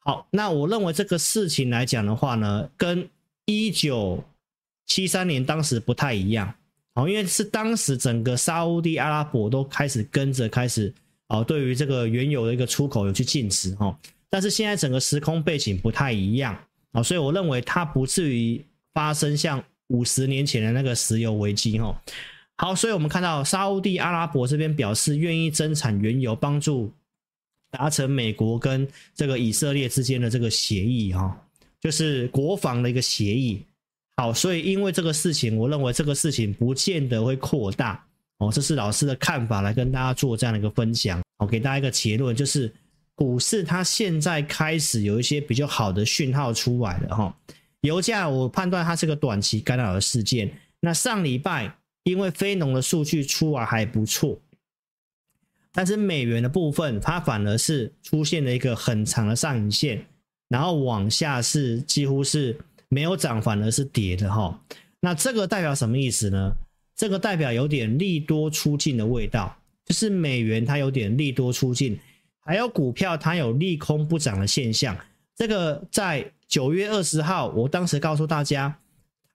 好，那我认为这个事情来讲的话呢，跟一九七三年当时不太一样。好，因为是当时整个沙乌地阿拉伯都开始跟着开始，哦，对于这个原油的一个出口有去禁止哈。但是现在整个时空背景不太一样啊，所以我认为它不至于发生像五十年前的那个石油危机哈。好，所以我们看到沙乌地阿拉伯这边表示愿意增产原油，帮助达成美国跟这个以色列之间的这个协议哈，就是国防的一个协议。好，所以因为这个事情，我认为这个事情不见得会扩大哦，这是老师的看法，来跟大家做这样的一个分享。我给大家一个结论，就是股市它现在开始有一些比较好的讯号出来了哈。油价我判断它是个短期干扰的事件。那上礼拜因为非农的数据出来还不错，但是美元的部分它反而是出现了一个很长的上影线，然后往下是几乎是。没有涨，反而是跌的哈。那这个代表什么意思呢？这个代表有点利多出尽的味道，就是美元它有点利多出尽，还有股票它有利空不涨的现象。这个在九月二十号，我当时告诉大家，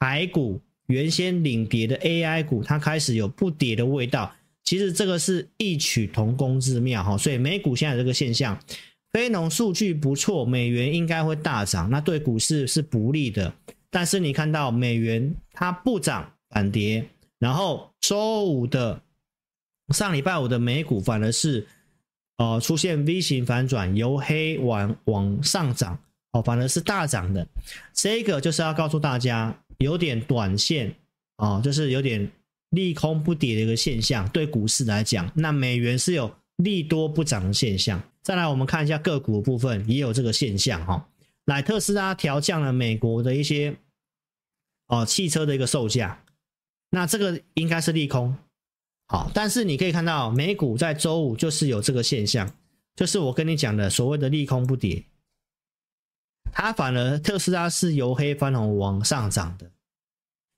台股原先领跌的 AI 股，它开始有不跌的味道。其实这个是异曲同工之妙哈。所以美股现在这个现象。非农数据不错，美元应该会大涨，那对股市是不利的。但是你看到美元它不涨反跌，然后周五的上礼拜五的美股反而是呃出现 V 型反转，由黑往往上涨，哦，反而是大涨的。这个就是要告诉大家，有点短线啊，就是有点利空不跌的一个现象，对股市来讲，那美元是有利多不涨的现象。再来，我们看一下个股部分，也有这个现象哈。来，特斯拉调降了美国的一些哦汽车的一个售价，那这个应该是利空。好，但是你可以看到美股在周五就是有这个现象，就是我跟你讲的所谓的利空不跌，它反而特斯拉是由黑翻红往上涨的。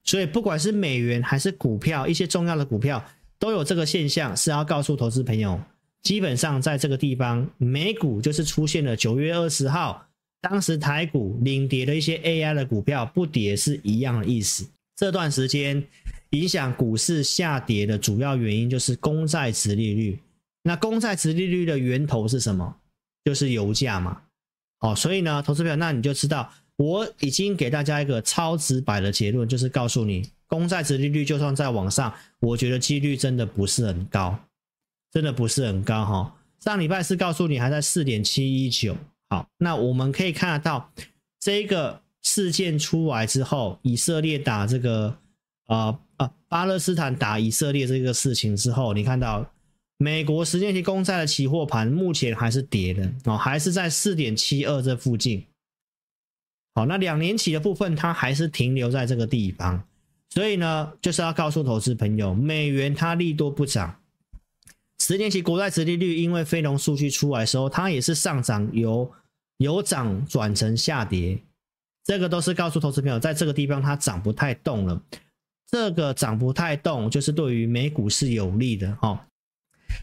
所以不管是美元还是股票，一些重要的股票都有这个现象，是要告诉投资朋友。基本上在这个地方，美股就是出现了九月二十号，当时台股领跌的一些 AI 的股票不跌是一样的意思。这段时间影响股市下跌的主要原因就是公债殖利率。那公债殖利率的源头是什么？就是油价嘛。哦，所以呢，投资朋友，那你就知道，我已经给大家一个超直白的结论，就是告诉你，公债殖利率就算再往上，我觉得几率真的不是很高。真的不是很高哈，上礼拜是告诉你还在四点七一九，好，那我们可以看得到这个事件出来之后，以色列打这个啊啊巴勒斯坦打以色列这个事情之后，你看到美国十年期公债的期货盘目前还是跌的哦，还是在四点七二这附近，好，那两年期的部分它还是停留在这个地方，所以呢，就是要告诉投资朋友，美元它利多不涨。十年期国债殖利率因为非农数据出来的时候，它也是上涨，由由涨转成下跌，这个都是告诉投资朋友，在这个地方它涨不太动了。这个涨不太动，就是对于美股是有利的哦。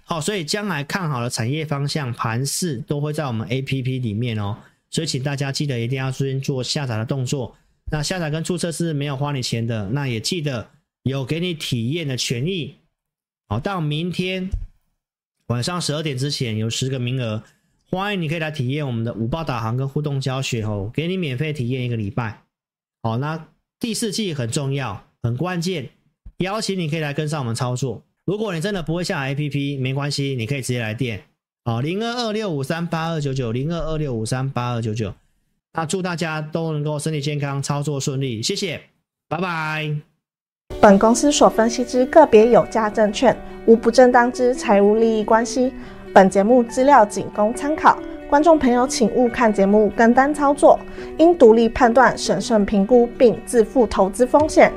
好，所以将来看好的产业方向、盘势都会在我们 APP 里面哦。所以请大家记得一定要先做下载的动作。那下载跟注册是没有花你钱的，那也记得有给你体验的权益。好，到明天。晚上十二点之前有十个名额，欢迎你可以来体验我们的五报导航跟互动教学哦，给你免费体验一个礼拜。好，那第四季很重要，很关键，邀请你可以来跟上我们操作。如果你真的不会下 APP，没关系，你可以直接来电。好，零二二六五三八二九九，零二二六五三八二九九。那祝大家都能够身体健康，操作顺利，谢谢，拜拜。本公司所分析之个别有价证券，无不正当之财务利益关系。本节目资料仅供参考，观众朋友请勿看节目跟单操作，应独立判断、审慎评估并自负投资风险。